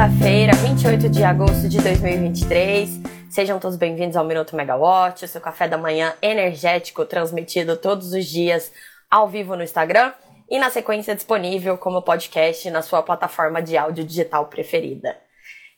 segunda-feira, 28 de agosto de 2023. Sejam todos bem-vindos ao Minuto Megawatt, o seu café da manhã energético transmitido todos os dias ao vivo no Instagram e na sequência disponível como podcast na sua plataforma de áudio digital preferida.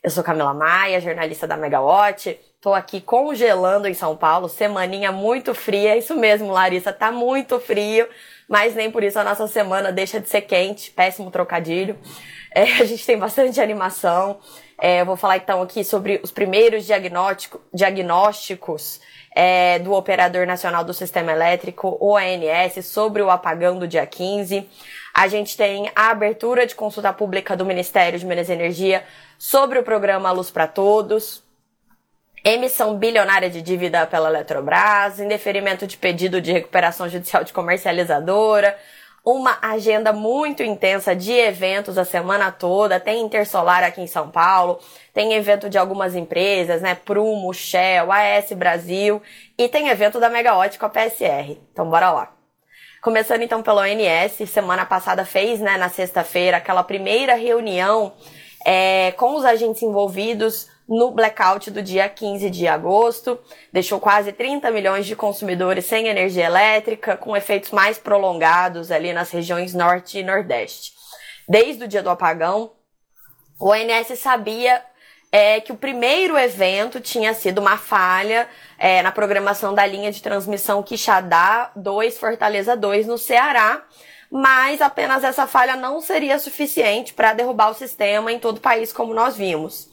Eu sou Camila Maia, jornalista da Megawatt. Tô aqui congelando em São Paulo, semaninha muito fria. Isso mesmo, Larissa, tá muito frio, mas nem por isso a nossa semana deixa de ser quente. Péssimo trocadilho. É, a gente tem bastante animação. É, eu vou falar então aqui sobre os primeiros diagnósticos é, do Operador Nacional do Sistema Elétrico, ONS, sobre o apagão do dia 15. A gente tem a abertura de consulta pública do Ministério de Minas e Energia sobre o programa Luz para Todos. Emissão bilionária de dívida pela Eletrobras, indeferimento de pedido de recuperação judicial de comercializadora, uma agenda muito intensa de eventos a semana toda. Tem Intersolar aqui em São Paulo, tem evento de algumas empresas, né? Prumo, Shell, AS Brasil e tem evento da Megawatt com a PSR. Então bora lá. Começando então pelo ONS, semana passada fez, né, na sexta-feira, aquela primeira reunião é, com os agentes envolvidos no blackout do dia 15 de agosto, deixou quase 30 milhões de consumidores sem energia elétrica, com efeitos mais prolongados ali nas regiões norte e nordeste. Desde o dia do apagão, o ONS sabia é, que o primeiro evento tinha sido uma falha é, na programação da linha de transmissão Quixadá 2 Fortaleza 2 no Ceará, mas apenas essa falha não seria suficiente para derrubar o sistema em todo o país, como nós vimos.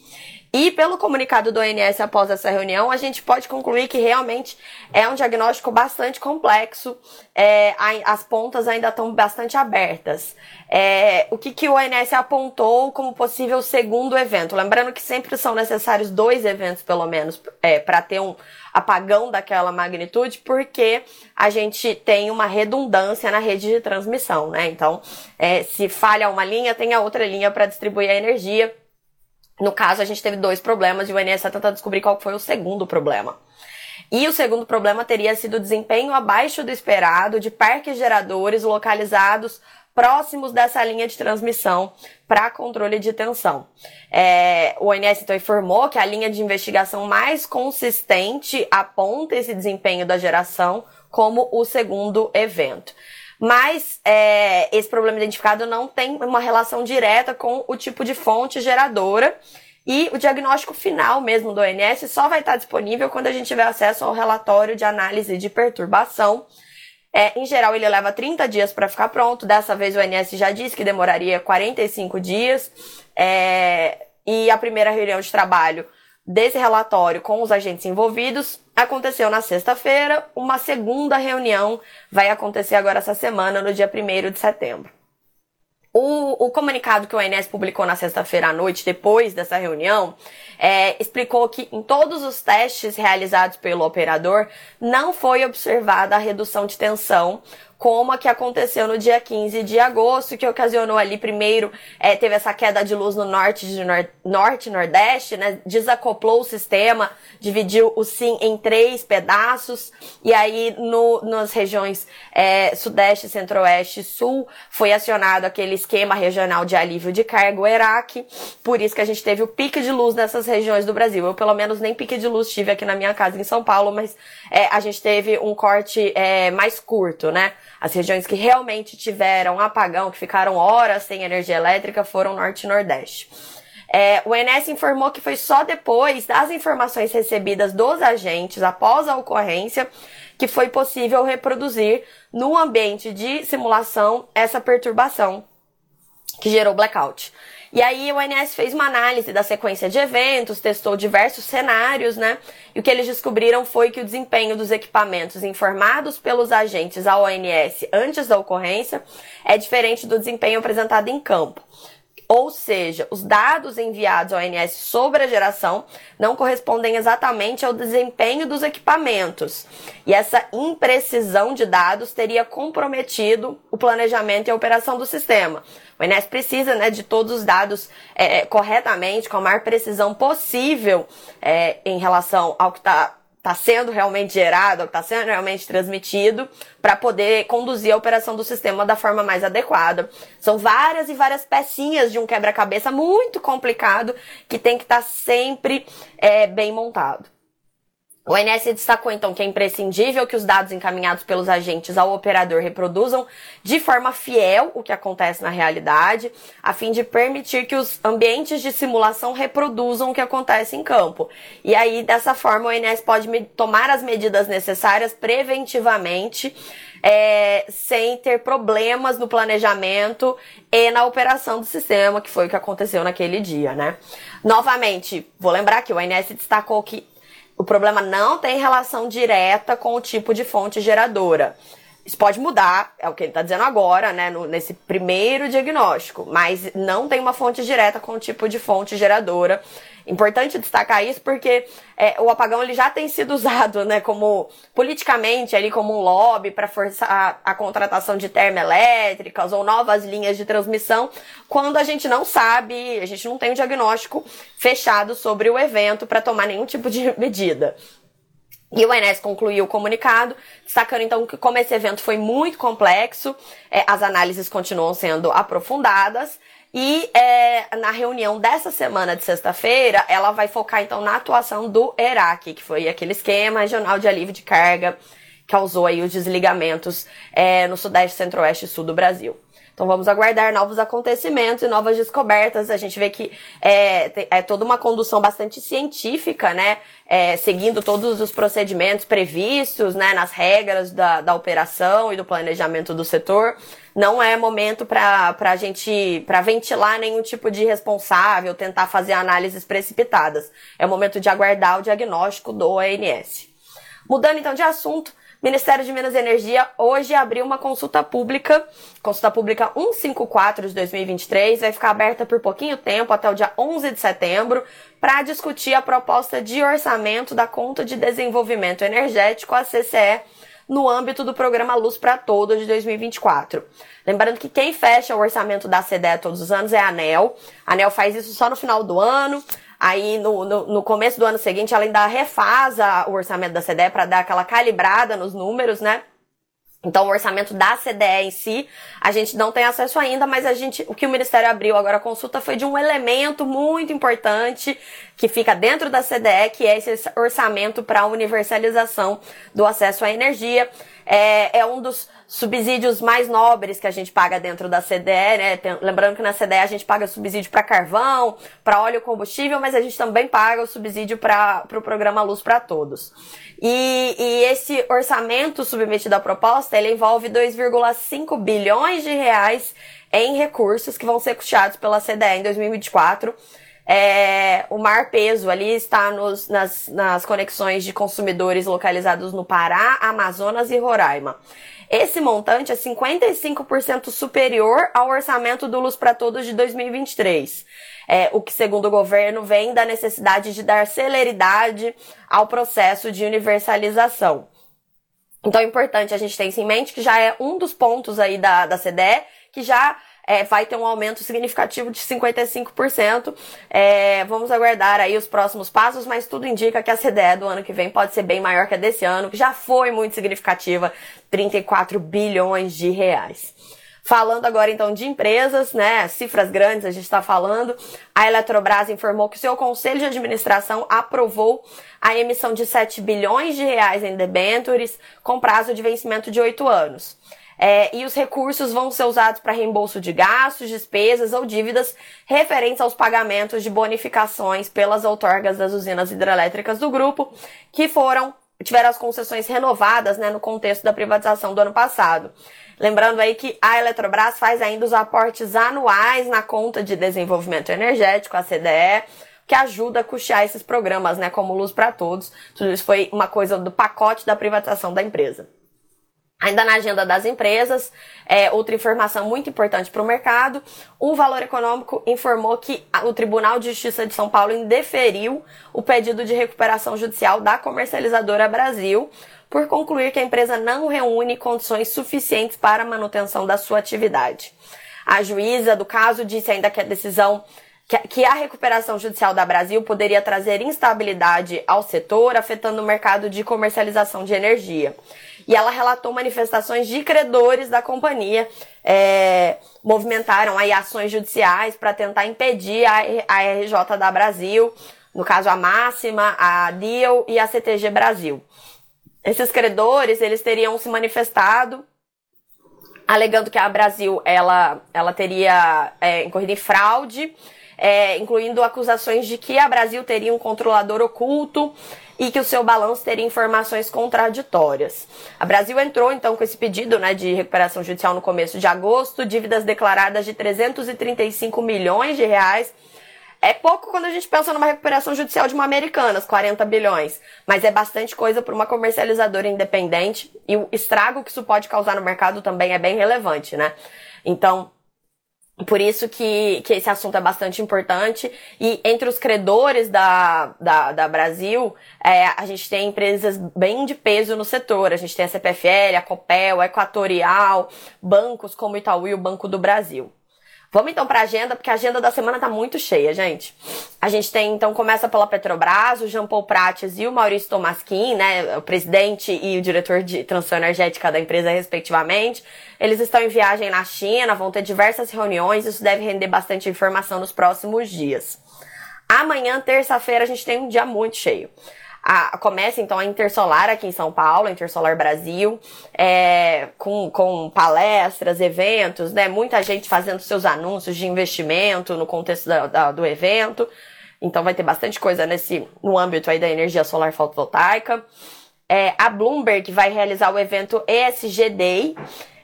E pelo comunicado do ONS após essa reunião, a gente pode concluir que realmente é um diagnóstico bastante complexo, é, as pontas ainda estão bastante abertas. É, o que, que o ONS apontou como possível segundo evento? Lembrando que sempre são necessários dois eventos, pelo menos, é, para ter um apagão daquela magnitude, porque a gente tem uma redundância na rede de transmissão, né? Então, é, se falha uma linha, tem a outra linha para distribuir a energia. No caso, a gente teve dois problemas e o INSS tentando descobrir qual foi o segundo problema. E o segundo problema teria sido o desempenho abaixo do esperado de parques geradores localizados próximos dessa linha de transmissão para controle de tensão. É, o ONS então informou que a linha de investigação mais consistente aponta esse desempenho da geração como o segundo evento. Mas é, esse problema identificado não tem uma relação direta com o tipo de fonte geradora. E o diagnóstico final mesmo do ONS só vai estar disponível quando a gente tiver acesso ao relatório de análise de perturbação. É, em geral, ele leva 30 dias para ficar pronto. Dessa vez, o ONS já disse que demoraria 45 dias. É, e a primeira reunião de trabalho desse relatório com os agentes envolvidos aconteceu na sexta-feira. Uma segunda reunião vai acontecer agora essa semana, no dia 1 de setembro. O, o, comunicado que o ONS publicou na sexta-feira à noite, depois dessa reunião, é, explicou que em todos os testes realizados pelo operador não foi observada a redução de tensão como a que aconteceu no dia 15 de agosto, que ocasionou ali primeiro, é, teve essa queda de luz no norte de nor norte nordeste, né? Desacoplou o sistema, dividiu o SIM em três pedaços, e aí no, nas regiões é, sudeste, centro-oeste e sul, foi acionado aquele esquema regional de alívio de carga, o ERAC, por isso que a gente teve o pique de luz nessas regiões do Brasil. Eu, pelo menos, nem pique de luz tive aqui na minha casa em São Paulo, mas é, a gente teve um corte é, mais curto, né? As regiões que realmente tiveram apagão, que ficaram horas sem energia elétrica, foram Norte e Nordeste. É, o ENS informou que foi só depois das informações recebidas dos agentes após a ocorrência que foi possível reproduzir no ambiente de simulação essa perturbação que gerou blackout. E aí o ONS fez uma análise da sequência de eventos, testou diversos cenários, né? E o que eles descobriram foi que o desempenho dos equipamentos informados pelos agentes ao ONS antes da ocorrência é diferente do desempenho apresentado em campo. Ou seja, os dados enviados ao ONS sobre a geração não correspondem exatamente ao desempenho dos equipamentos. E essa imprecisão de dados teria comprometido o planejamento e a operação do sistema. O ONS precisa né, de todos os dados é, corretamente, com a maior precisão possível é, em relação ao que está está sendo realmente gerado, está sendo realmente transmitido, para poder conduzir a operação do sistema da forma mais adequada. São várias e várias pecinhas de um quebra-cabeça muito complicado que tem que estar tá sempre é, bem montado. O ONS destacou então que é imprescindível que os dados encaminhados pelos agentes ao operador reproduzam de forma fiel o que acontece na realidade, a fim de permitir que os ambientes de simulação reproduzam o que acontece em campo. E aí, dessa forma, o ONS pode tomar as medidas necessárias preventivamente. É, sem ter problemas no planejamento e na operação do sistema, que foi o que aconteceu naquele dia, né? Novamente, vou lembrar que o ONS destacou que o problema não tem relação direta com o tipo de fonte geradora. Isso pode mudar, é o que ele está dizendo agora, né, no, nesse primeiro diagnóstico, mas não tem uma fonte direta com o tipo de fonte geradora. Importante destacar isso porque é, o apagão ele já tem sido usado, né, como politicamente ali como um lobby para forçar a, a contratação de termoelétricas ou novas linhas de transmissão, quando a gente não sabe, a gente não tem um diagnóstico fechado sobre o evento para tomar nenhum tipo de medida. E o INES concluiu o comunicado, destacando então que como esse evento foi muito complexo, é, as análises continuam sendo aprofundadas e é, na reunião dessa semana de sexta-feira, ela vai focar então na atuação do ERAC, que foi aquele esquema regional de alívio de carga que causou aí os desligamentos é, no sudeste, centro-oeste e sul do Brasil. Então vamos aguardar novos acontecimentos e novas descobertas. A gente vê que é, é toda uma condução bastante científica, né? É, seguindo todos os procedimentos previstos, né? Nas regras da, da operação e do planejamento do setor não é momento para a gente para ventilar nenhum tipo de responsável, tentar fazer análises precipitadas. É momento de aguardar o diagnóstico do ONS. Mudando então de assunto, Ministério de Minas e Energia hoje abriu uma consulta pública, consulta pública 154 de 2023, vai ficar aberta por pouquinho tempo, até o dia 11 de setembro, para discutir a proposta de orçamento da Conta de Desenvolvimento Energético, a CCE, no âmbito do programa Luz para Todos de 2024. Lembrando que quem fecha o orçamento da CDE todos os anos é a ANEL. A ANEL faz isso só no final do ano. Aí no, no, no começo do ano seguinte ela ainda refasa o orçamento da CDE para dar aquela calibrada nos números, né? Então, o orçamento da CDE em si, a gente não tem acesso ainda, mas a gente, o que o Ministério abriu agora a consulta foi de um elemento muito importante que fica dentro da CDE, que é esse orçamento para a universalização do acesso à energia. É, é um dos subsídios mais nobres que a gente paga dentro da CDE, né? Lembrando que na CDE a gente paga subsídio para carvão, para óleo combustível, mas a gente também paga o subsídio para o pro programa Luz para Todos. E, e esse orçamento submetido à proposta, ele envolve 2,5 bilhões de reais em recursos que vão ser custeados pela CDE em 2024. É, o maior peso ali está nos, nas, nas conexões de consumidores localizados no Pará, Amazonas e Roraima. Esse montante é 55% superior ao orçamento do Luz para Todos de 2023. É, o que, segundo o governo, vem da necessidade de dar celeridade ao processo de universalização. Então é importante a gente ter isso em mente, que já é um dos pontos aí da, da CDE, que já é, vai ter um aumento significativo de 55%. É, vamos aguardar aí os próximos passos, mas tudo indica que a CDE do ano que vem pode ser bem maior que a desse ano, que já foi muito significativa, 34 bilhões de reais. Falando agora então de empresas, né? Cifras grandes a gente está falando. A Eletrobras informou que seu conselho de administração aprovou a emissão de 7 bilhões de reais em debêntures com prazo de vencimento de 8 anos. É, e os recursos vão ser usados para reembolso de gastos, despesas ou dívidas referentes aos pagamentos de bonificações pelas outorgas das usinas hidrelétricas do grupo, que foram tiveram as concessões renovadas né, no contexto da privatização do ano passado. Lembrando aí que a Eletrobras faz ainda os aportes anuais na conta de desenvolvimento energético, a CDE, que ajuda a custear esses programas, né, como Luz para Todos. Tudo isso foi uma coisa do pacote da privatização da empresa. Ainda na agenda das empresas, é, outra informação muito importante para o mercado, o Valor Econômico informou que o Tribunal de Justiça de São Paulo indeferiu o pedido de recuperação judicial da comercializadora Brasil por concluir que a empresa não reúne condições suficientes para a manutenção da sua atividade. A juíza do caso disse ainda que a decisão que a recuperação judicial da Brasil poderia trazer instabilidade ao setor, afetando o mercado de comercialização de energia. E ela relatou manifestações de credores da companhia, é, movimentaram aí ações judiciais para tentar impedir a, a RJ da Brasil, no caso a Máxima, a DIL e a CTG Brasil. Esses credores, eles teriam se manifestado alegando que a Brasil ela, ela teria é, incorrido em fraude é, incluindo acusações de que a Brasil teria um controlador oculto e que o seu balanço teria informações contraditórias. A Brasil entrou então com esse pedido né, de recuperação judicial no começo de agosto, dívidas declaradas de 335 milhões de reais. É pouco quando a gente pensa numa recuperação judicial de uma Americanas, 40 bilhões, mas é bastante coisa para uma comercializadora independente e o estrago que isso pode causar no mercado também é bem relevante, né? Então, por isso que, que esse assunto é bastante importante. E entre os credores da, da, da Brasil, é, a gente tem empresas bem de peso no setor. A gente tem a CPFL, a Copel, a Equatorial, bancos como Itaú e o Banco do Brasil. Vamos então para a agenda, porque a agenda da semana tá muito cheia, gente. A gente tem, então, começa pela Petrobras, o Jean Paul Prates e o Maurício Tomasquim, né, o presidente e o diretor de transição energética da empresa, respectivamente. Eles estão em viagem na China, vão ter diversas reuniões, isso deve render bastante informação nos próximos dias. Amanhã, terça-feira, a gente tem um dia muito cheio. A, começa então a Intersolar aqui em São Paulo, Intersolar Brasil, é, com, com palestras, eventos, né? Muita gente fazendo seus anúncios de investimento no contexto da, da, do evento. Então vai ter bastante coisa nesse no âmbito aí da energia solar fotovoltaica. É, a Bloomberg vai realizar o evento ESG Day.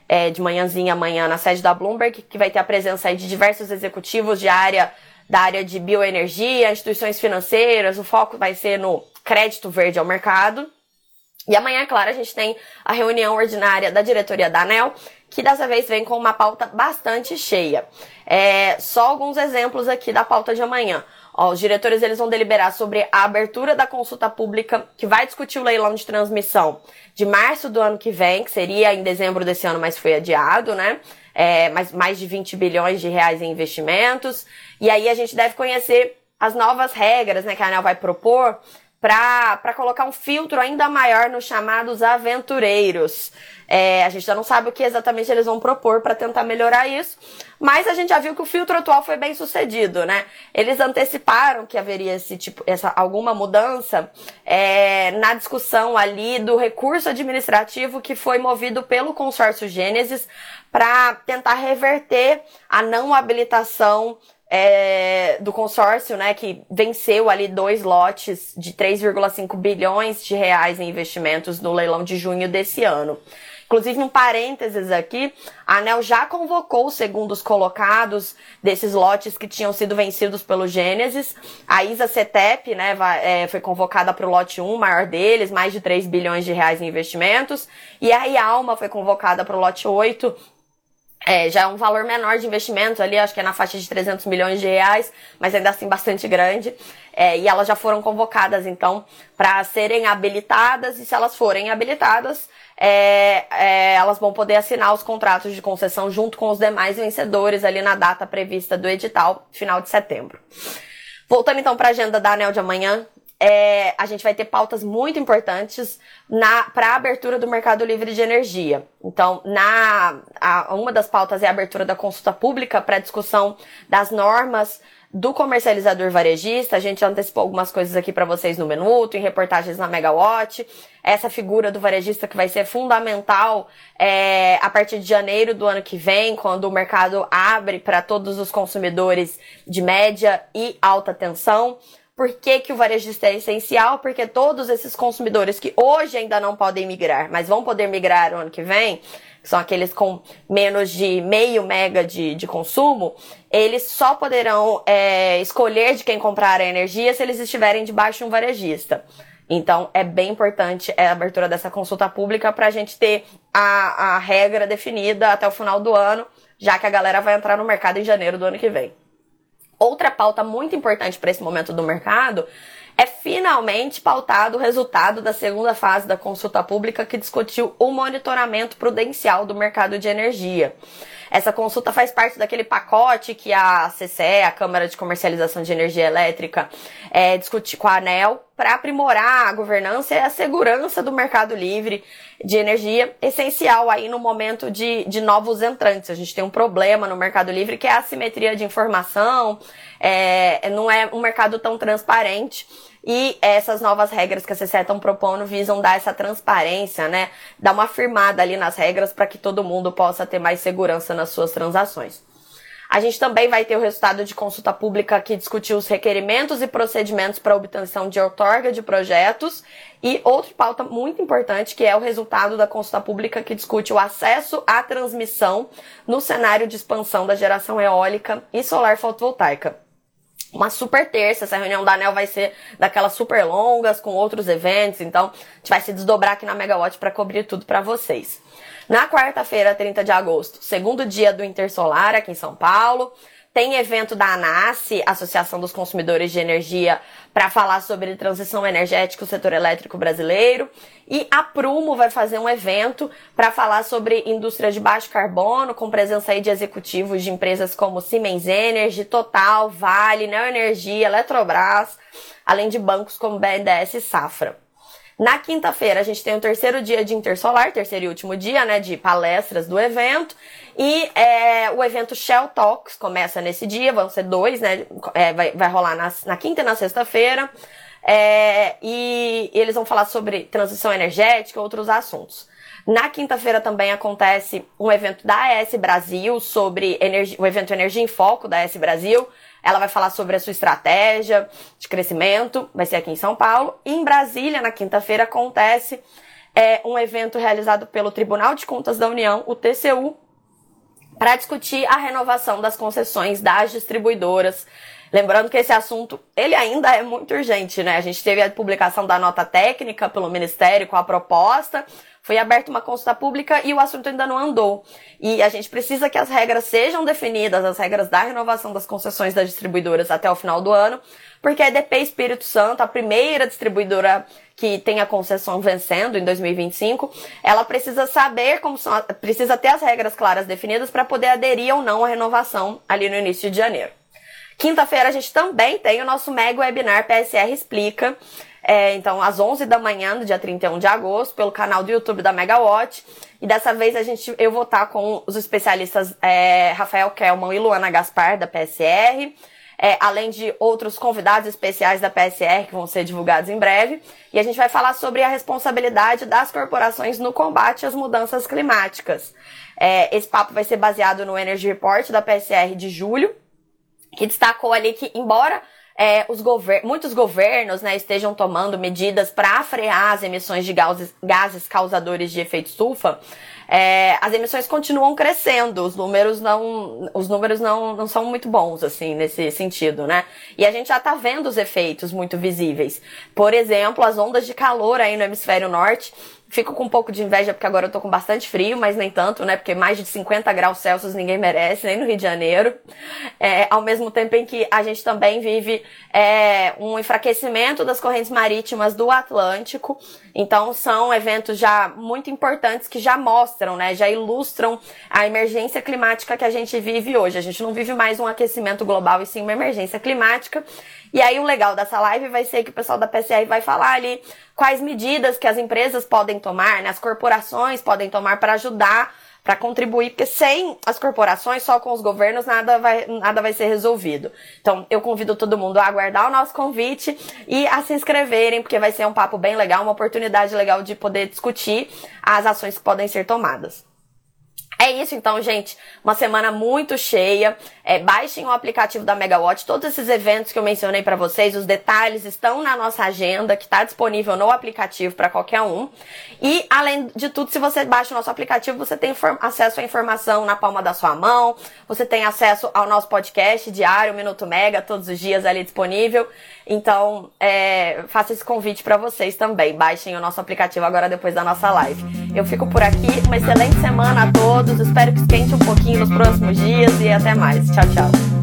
É, de manhãzinha amanhã na sede da Bloomberg, que vai ter a presença de diversos executivos de área da área de bioenergia, instituições financeiras, o foco vai ser no crédito verde ao mercado. E amanhã, claro, a gente tem a reunião ordinária da diretoria da ANEL, que dessa vez vem com uma pauta bastante cheia. É, só alguns exemplos aqui da pauta de amanhã. Ó, os diretores eles vão deliberar sobre a abertura da consulta pública que vai discutir o leilão de transmissão de março do ano que vem, que seria em dezembro desse ano, mas foi adiado, né? É, mais, mais de 20 bilhões de reais em investimentos. E aí a gente deve conhecer as novas regras né, que a ANEL vai propor para colocar um filtro ainda maior nos chamados aventureiros. É, a gente já não sabe o que exatamente eles vão propor para tentar melhorar isso, mas a gente já viu que o filtro atual foi bem sucedido, né? Eles anteciparam que haveria esse tipo, essa alguma mudança é, na discussão ali do recurso administrativo que foi movido pelo consórcio Gênesis para tentar reverter a não habilitação é, do consórcio, né, que venceu ali dois lotes de 3,5 bilhões de reais em investimentos no leilão de junho desse ano. Inclusive, um parênteses aqui, a ANEL já convocou os segundos colocados desses lotes que tinham sido vencidos pelo Gênesis. A ISA CETEP, né, é, foi convocada para o lote 1, maior deles, mais de 3 bilhões de reais em investimentos. E a IALMA foi convocada para o lote 8, é, já é um valor menor de investimento ali, acho que é na faixa de 300 milhões de reais, mas ainda assim bastante grande. É, e elas já foram convocadas, então, para serem habilitadas, e se elas forem habilitadas, é, é, elas vão poder assinar os contratos de concessão junto com os demais vencedores ali na data prevista do edital, final de setembro. Voltando então para a agenda da ANEL de amanhã, é, a gente vai ter pautas muito importantes para a abertura do mercado livre de energia. Então, na, a, uma das pautas é a abertura da consulta pública para discussão das normas do comercializador varejista. A gente antecipou algumas coisas aqui para vocês no minuto, em reportagens na Megawatt. Essa figura do varejista que vai ser fundamental é, a partir de janeiro do ano que vem, quando o mercado abre para todos os consumidores de média e alta tensão. Por que, que o varejista é essencial? Porque todos esses consumidores que hoje ainda não podem migrar, mas vão poder migrar o ano que vem, que são aqueles com menos de meio mega de, de consumo, eles só poderão é, escolher de quem comprar a energia se eles estiverem debaixo de um varejista. Então, é bem importante a abertura dessa consulta pública para a gente ter a, a regra definida até o final do ano, já que a galera vai entrar no mercado em janeiro do ano que vem. Outra pauta muito importante para esse momento do mercado é finalmente pautado o resultado da segunda fase da consulta pública que discutiu o monitoramento prudencial do mercado de energia. Essa consulta faz parte daquele pacote que a CCE, a Câmara de Comercialização de Energia Elétrica, é, discute com a ANEL para aprimorar a governança e a segurança do mercado livre de energia, essencial aí no momento de, de novos entrantes. A gente tem um problema no mercado livre que é a assimetria de informação, é, não é um mercado tão transparente. E essas novas regras que a CCE estão propondo visam dar essa transparência, né? Dar uma firmada ali nas regras para que todo mundo possa ter mais segurança nas suas transações. A gente também vai ter o resultado de consulta pública que discutiu os requerimentos e procedimentos para obtenção de outorga de projetos. E outra pauta muito importante que é o resultado da consulta pública que discute o acesso à transmissão no cenário de expansão da geração eólica e solar fotovoltaica uma super terça. Essa reunião da ANEL vai ser daquelas super longas, com outros eventos. Então, a gente vai se desdobrar aqui na Megawatt para cobrir tudo para vocês. Na quarta-feira, 30 de agosto, segundo dia do Intersolar aqui em São Paulo. Tem evento da ANASE, Associação dos Consumidores de Energia, para falar sobre transição energética do setor elétrico brasileiro. E a Prumo vai fazer um evento para falar sobre indústria de baixo carbono, com presença aí de executivos de empresas como Siemens Energy, Total, Vale, Neoenergia, Eletrobras, além de bancos como BNDES e Safra. Na quinta-feira, a gente tem o terceiro dia de Intersolar, terceiro e último dia, né, de palestras do evento. E é, o evento Shell Talks começa nesse dia, vão ser dois, né, é, vai, vai rolar na, na quinta e na sexta-feira. É, e, e eles vão falar sobre transição energética e outros assuntos. Na quinta-feira também acontece um evento da AS Brasil sobre energia, o evento Energia em Foco da AS Brasil, ela vai falar sobre a sua estratégia de crescimento, vai ser aqui em São Paulo. E em Brasília, na quinta-feira, acontece é, um evento realizado pelo Tribunal de Contas da União, o TCU, para discutir a renovação das concessões das distribuidoras. Lembrando que esse assunto, ele ainda é muito urgente, né? A gente teve a publicação da nota técnica pelo Ministério com a proposta, foi aberta uma consulta pública e o assunto ainda não andou. E a gente precisa que as regras sejam definidas, as regras da renovação das concessões das distribuidoras até o final do ano, porque a EDP Espírito Santo, a primeira distribuidora que tem a concessão vencendo em 2025, ela precisa saber como são, precisa ter as regras claras definidas para poder aderir ou não à renovação ali no início de janeiro. Quinta-feira a gente também tem o nosso mega webinar PSR Explica, é, então, às 11 da manhã, no dia 31 de agosto, pelo canal do YouTube da Megawatt. E dessa vez a gente, eu vou estar com os especialistas é, Rafael Kelman e Luana Gaspar, da PSR. É, além de outros convidados especiais da PSR que vão ser divulgados em breve. E a gente vai falar sobre a responsabilidade das corporações no combate às mudanças climáticas. É, esse papo vai ser baseado no Energy Report da PSR de julho, que destacou ali que, embora é, os gover muitos governos né, estejam tomando medidas para frear as emissões de gases, gases causadores de efeito estufa, é, as emissões continuam crescendo, os números não, os números não, não são muito bons, assim, nesse sentido, né? E a gente já tá vendo os efeitos muito visíveis. Por exemplo, as ondas de calor aí no hemisfério norte, Fico com um pouco de inveja porque agora eu tô com bastante frio, mas nem tanto, né? Porque mais de 50 graus Celsius ninguém merece, nem no Rio de Janeiro. É, ao mesmo tempo em que a gente também vive é, um enfraquecimento das correntes marítimas do Atlântico. Então são eventos já muito importantes que já mostram, né? Já ilustram a emergência climática que a gente vive hoje. A gente não vive mais um aquecimento global e sim uma emergência climática. E aí o legal dessa live vai ser que o pessoal da PCR vai falar ali quais medidas que as empresas podem tomar, né, as corporações podem tomar para ajudar, para contribuir, porque sem as corporações, só com os governos, nada vai, nada vai ser resolvido. Então, eu convido todo mundo a aguardar o nosso convite e a se inscreverem, porque vai ser um papo bem legal, uma oportunidade legal de poder discutir as ações que podem ser tomadas. É isso então, gente. Uma semana muito cheia. É, baixem o aplicativo da Megawatt. Todos esses eventos que eu mencionei para vocês, os detalhes estão na nossa agenda, que está disponível no aplicativo para qualquer um. E, além de tudo, se você baixa o nosso aplicativo, você tem acesso à informação na palma da sua mão. Você tem acesso ao nosso podcast diário, Minuto Mega, todos os dias ali disponível. Então, é, faço esse convite para vocês também. Baixem o nosso aplicativo agora depois da nossa live. Eu fico por aqui. Uma excelente semana a todos. Espero que esquente um pouquinho nos próximos dias e até mais. Tchau, tchau.